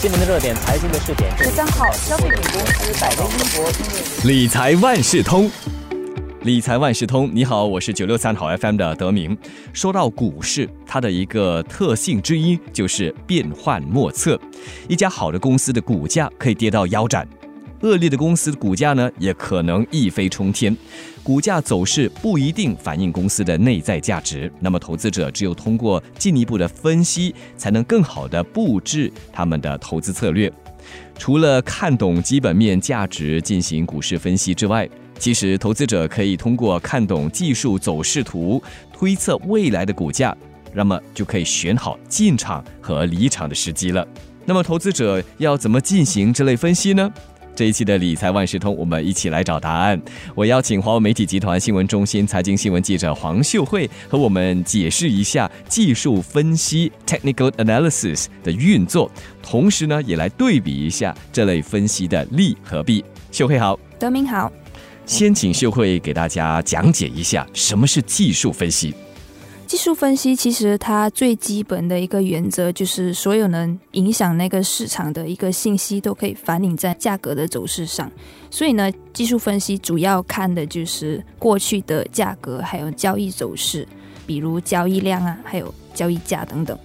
新闻的热点，财经的热点。十三号，消费品公司百威英博理财万事通，理财万事通，你好，我是九六三好 FM 的德明。说到股市，它的一个特性之一就是变幻莫测。一家好的公司的股价可以跌到腰斩，恶劣的公司股价呢，也可能一飞冲天。股价走势不一定反映公司的内在价值，那么投资者只有通过进一步的分析，才能更好的布置他们的投资策略。除了看懂基本面价值进行股市分析之外，其实投资者可以通过看懂技术走势图，推测未来的股价，那么就可以选好进场和离场的时机了。那么投资者要怎么进行这类分析呢？这一期的理财万事通，我们一起来找答案。我邀请华为媒体集团新闻中心财经新闻记者黄秀慧和我们解释一下技术分析 （technical analysis） 的运作，同时呢，也来对比一下这类分析的利和弊。秀慧好，德明好，先请秀慧给大家讲解一下什么是技术分析。技术分析其实它最基本的一个原则就是所有能影响那个市场的一个信息都可以反映在价格的走势上。所以呢，技术分析主要看的就是过去的价格，还有交易走势，比如交易量啊，还有交易价等等。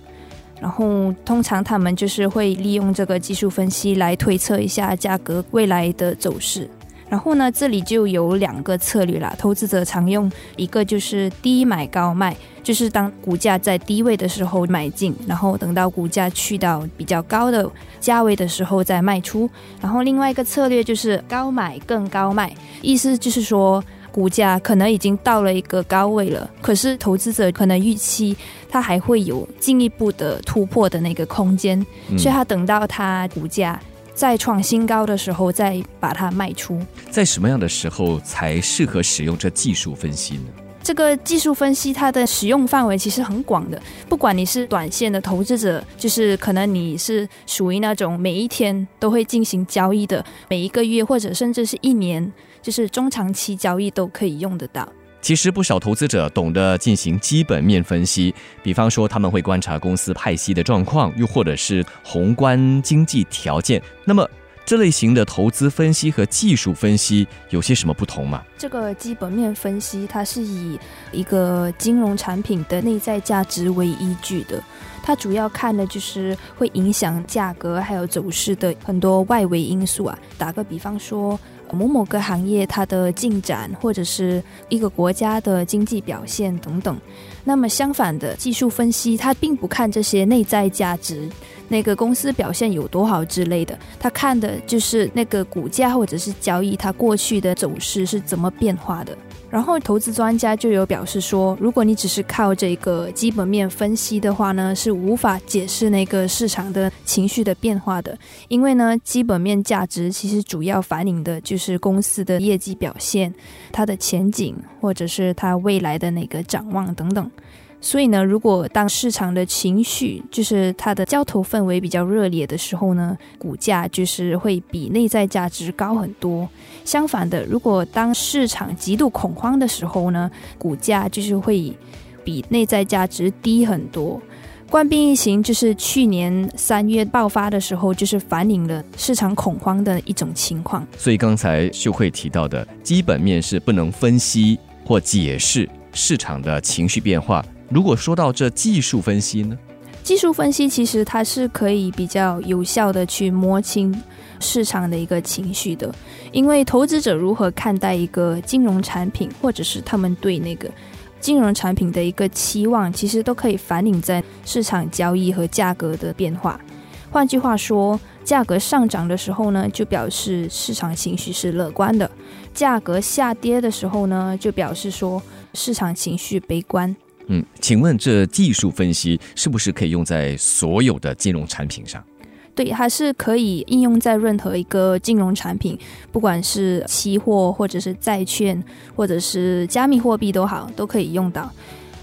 然后通常他们就是会利用这个技术分析来推测一下价格未来的走势。然后呢，这里就有两个策略啦。投资者常用一个就是低买高卖，就是当股价在低位的时候买进，然后等到股价去到比较高的价位的时候再卖出。然后另外一个策略就是高买更高卖，意思就是说股价可能已经到了一个高位了，可是投资者可能预期它还会有进一步的突破的那个空间，所以他等到它股价。在创新高的时候，再把它卖出。在什么样的时候才适合使用这技术分析呢？这个技术分析它的使用范围其实很广的，不管你是短线的投资者，就是可能你是属于那种每一天都会进行交易的，每一个月或者甚至是一年，就是中长期交易都可以用得到。其实不少投资者懂得进行基本面分析，比方说他们会观察公司派息的状况，又或者是宏观经济条件。那么这类型的投资分析和技术分析有些什么不同吗？这个基本面分析它是以一个金融产品的内在价值为依据的，它主要看的就是会影响价格还有走势的很多外围因素啊。打个比方说。某某个行业它的进展，或者是一个国家的经济表现等等。那么相反的，技术分析它并不看这些内在价值，那个公司表现有多好之类的，它看的就是那个股价或者是交易它过去的走势是怎么变化的。然后投资专家就有表示说，如果你只是靠这个基本面分析的话呢，是无法解释那个市场的情绪的变化的，因为呢，基本面价值其实主要反映的就是公司的业绩表现、它的前景或者是它未来的那个展望等等。所以呢，如果当市场的情绪就是它的交投氛围比较热烈的时候呢，股价就是会比内在价值高很多。相反的，如果当市场极度恐慌的时候呢，股价就是会比内在价值低很多。冠病疫情就是去年三月爆发的时候，就是反映了市场恐慌的一种情况。所以刚才秀慧提到的基本面是不能分析或解释市场的情绪变化。如果说到这技术分析呢？技术分析其实它是可以比较有效的去摸清市场的一个情绪的，因为投资者如何看待一个金融产品，或者是他们对那个金融产品的一个期望，其实都可以反映在市场交易和价格的变化。换句话说，价格上涨的时候呢，就表示市场情绪是乐观的；价格下跌的时候呢，就表示说市场情绪悲观。嗯，请问这技术分析是不是可以用在所有的金融产品上？对，还是可以应用在任何一个金融产品，不管是期货或者是债券，或者是加密货币都好，都可以用到。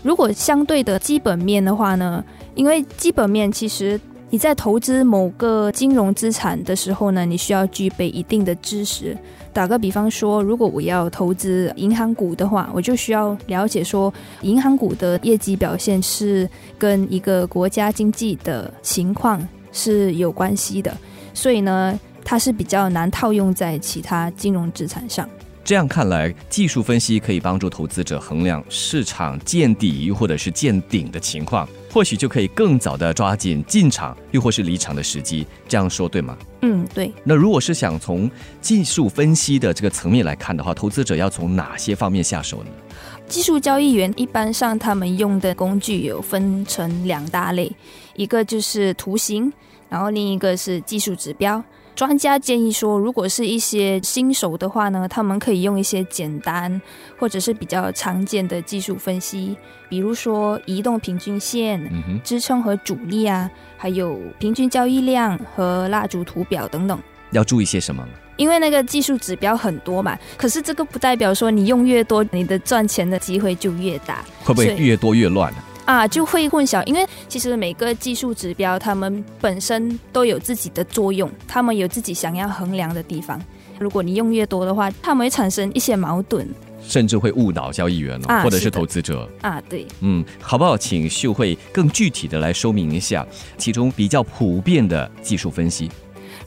如果相对的基本面的话呢？因为基本面其实你在投资某个金融资产的时候呢，你需要具备一定的知识。打个比方说，如果我要投资银行股的话，我就需要了解说，银行股的业绩表现是跟一个国家经济的情况是有关系的，所以呢，它是比较难套用在其他金融资产上。这样看来，技术分析可以帮助投资者衡量市场见底或者是见顶的情况，或许就可以更早的抓紧进场又或是离场的时机。这样说对吗？嗯，对。那如果是想从技术分析的这个层面来看的话，投资者要从哪些方面下手呢？技术交易员一般上他们用的工具有分成两大类，一个就是图形，然后另一个是技术指标。专家建议说，如果是一些新手的话呢，他们可以用一些简单或者是比较常见的技术分析，比如说移动平均线、支撑和阻力啊，还有平均交易量和蜡烛图表等等。要注意些什么？因为那个技术指标很多嘛，可是这个不代表说你用越多，你的赚钱的机会就越大。会不会越多越乱呢？啊，就会混淆，因为其实每个技术指标，他们本身都有自己的作用，他们有自己想要衡量的地方。如果你用越多的话，他们会产生一些矛盾，甚至会误导交易员哦，或者是投资者啊。对，嗯，好不好？请秀慧更具体的来说明一下，其中比较普遍的技术分析。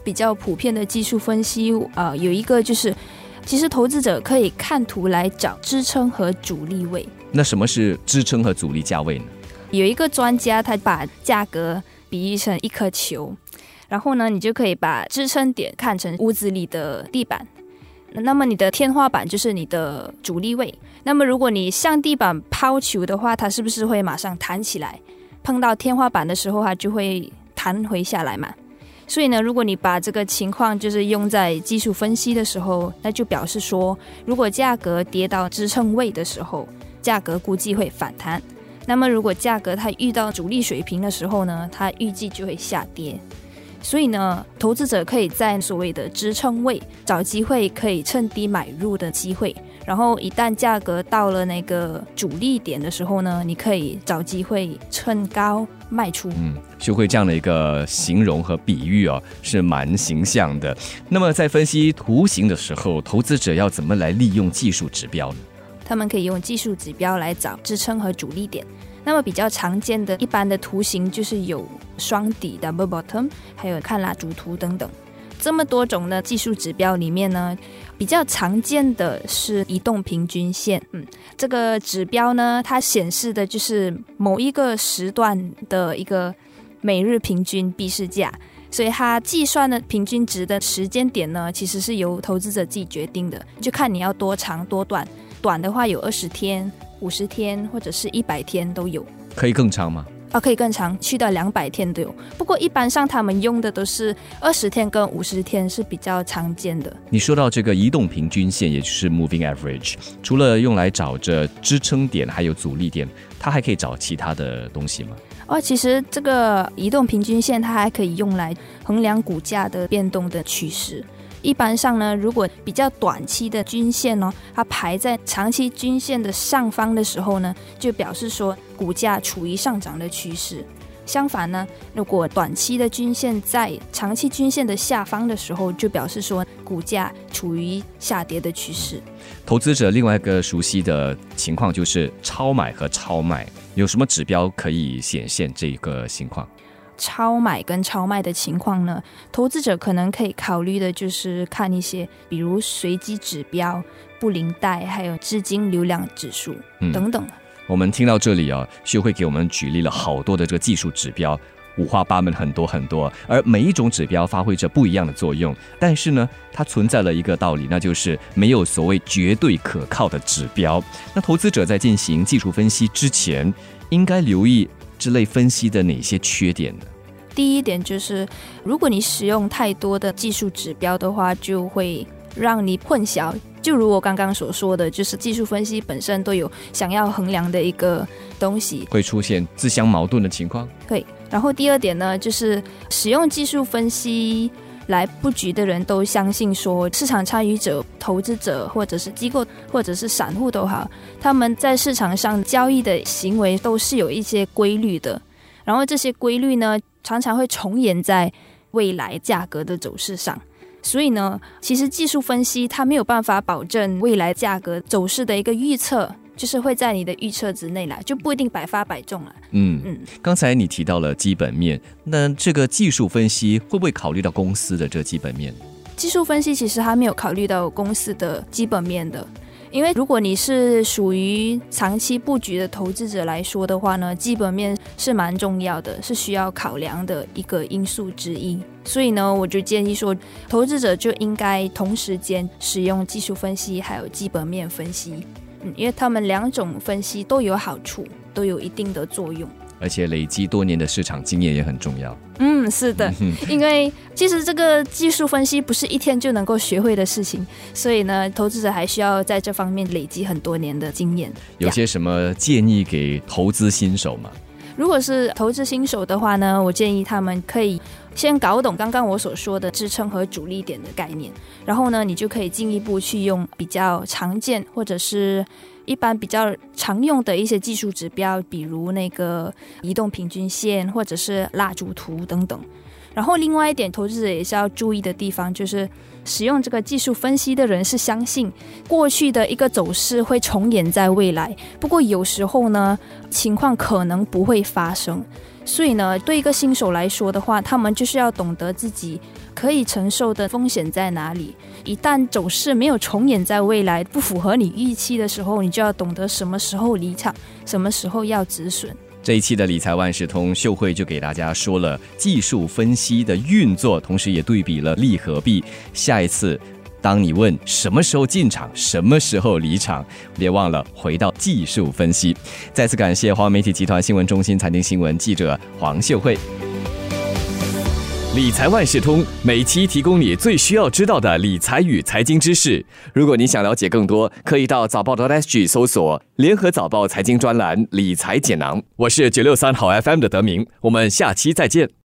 比较普遍的技术分析啊，有一个就是，其实投资者可以看图来找支撑和阻力位。那什么是支撑和阻力价位呢？有一个专家他把价格比喻成一颗球，然后呢，你就可以把支撑点看成屋子里的地板，那么你的天花板就是你的阻力位。那么如果你向地板抛球的话，它是不是会马上弹起来？碰到天花板的时候，它就会弹回下来嘛？所以呢，如果你把这个情况就是用在技术分析的时候，那就表示说，如果价格跌到支撑位的时候。价格估计会反弹，那么如果价格它遇到阻力水平的时候呢，它预计就会下跌。所以呢，投资者可以在所谓的支撑位找机会，可以趁低买入的机会。然后一旦价格到了那个主力点的时候呢，你可以找机会趁高卖出。嗯，学会这样的一个形容和比喻哦，是蛮形象的。那么在分析图形的时候，投资者要怎么来利用技术指标呢？他们可以用技术指标来找支撑和主力点。那么比较常见的一般的图形就是有双底 （double bottom），还有看蜡烛图等等。这么多种的技术指标里面呢，比较常见的是移动平均线。嗯，这个指标呢，它显示的就是某一个时段的一个每日平均避市价，所以它计算的平均值的时间点呢，其实是由投资者自己决定的，就看你要多长多短。短的话有二十天、五十天或者是一百天都有，可以更长吗？啊，可以更长，去到两百天都有。不过一般上他们用的都是二十天跟五十天是比较常见的。你说到这个移动平均线，也就是 moving average，除了用来找着支撑点还有阻力点，它还可以找其他的东西吗？哦，其实这个移动平均线它还可以用来衡量股价的变动的趋势。一般上呢，如果比较短期的均线呢，它排在长期均线的上方的时候呢，就表示说股价处于上涨的趋势。相反呢，如果短期的均线在长期均线的下方的时候，就表示说股价处于下跌的趋势。投资者另外一个熟悉的情况就是超买和超卖，有什么指标可以显现这个情况？超买跟超卖的情况呢？投资者可能可以考虑的就是看一些，比如随机指标、布林带，还有资金流量指数等等。我们听到这里啊，学会给我们举例了好多的这个技术指标，五花八门，很多很多。而每一种指标发挥着不一样的作用，但是呢，它存在了一个道理，那就是没有所谓绝对可靠的指标。那投资者在进行技术分析之前，应该留意。之类分析的哪些缺点呢？第一点就是，如果你使用太多的技术指标的话，就会让你混淆。就如我刚刚所说的，就是技术分析本身都有想要衡量的一个东西，会出现自相矛盾的情况。对。然后第二点呢，就是使用技术分析。来布局的人都相信说，市场参与者、投资者或者是机构或者是散户都好，他们在市场上交易的行为都是有一些规律的。然后这些规律呢，常常会重演在未来价格的走势上。所以呢，其实技术分析它没有办法保证未来价格走势的一个预测，就是会在你的预测之内啦，就不一定百发百中了。嗯嗯，刚才你提到了基本面，那这个技术分析会不会考虑到公司的这基本面？技术分析其实还没有考虑到公司的基本面的。因为如果你是属于长期布局的投资者来说的话呢，基本面是蛮重要的，是需要考量的一个因素之一。所以呢，我就建议说，投资者就应该同时间使用技术分析还有基本面分析，嗯，因为他们两种分析都有好处，都有一定的作用。而且累积多年的市场经验也很重要。嗯，是的，因为其实这个技术分析不是一天就能够学会的事情，所以呢，投资者还需要在这方面累积很多年的经验。有些什么建议给投资新手吗？如果是投资新手的话呢，我建议他们可以先搞懂刚刚我所说的支撑和主力点的概念，然后呢，你就可以进一步去用比较常见或者是。一般比较常用的一些技术指标，比如那个移动平均线或者是蜡烛图等等。然后另外一点，投资者也是要注意的地方，就是使用这个技术分析的人是相信过去的一个走势会重演在未来。不过有时候呢，情况可能不会发生。所以呢，对一个新手来说的话，他们就是要懂得自己可以承受的风险在哪里。一旦走势没有重演在未来，不符合你预期的时候，你就要懂得什么时候离场，什么时候要止损。这一期的理财万事通秀慧就给大家说了技术分析的运作，同时也对比了利和弊。下一次。当你问什么时候进场，什么时候离场，别忘了回到技术分析。再次感谢华媒体集团新闻中心财经新闻记者黄秀慧。理财万事通每期提供你最需要知道的理财与财经知识。如果你想了解更多，可以到早报的 SG 搜索联合早报财经专栏理财解囊。我是九六三好 FM 的德明，我们下期再见。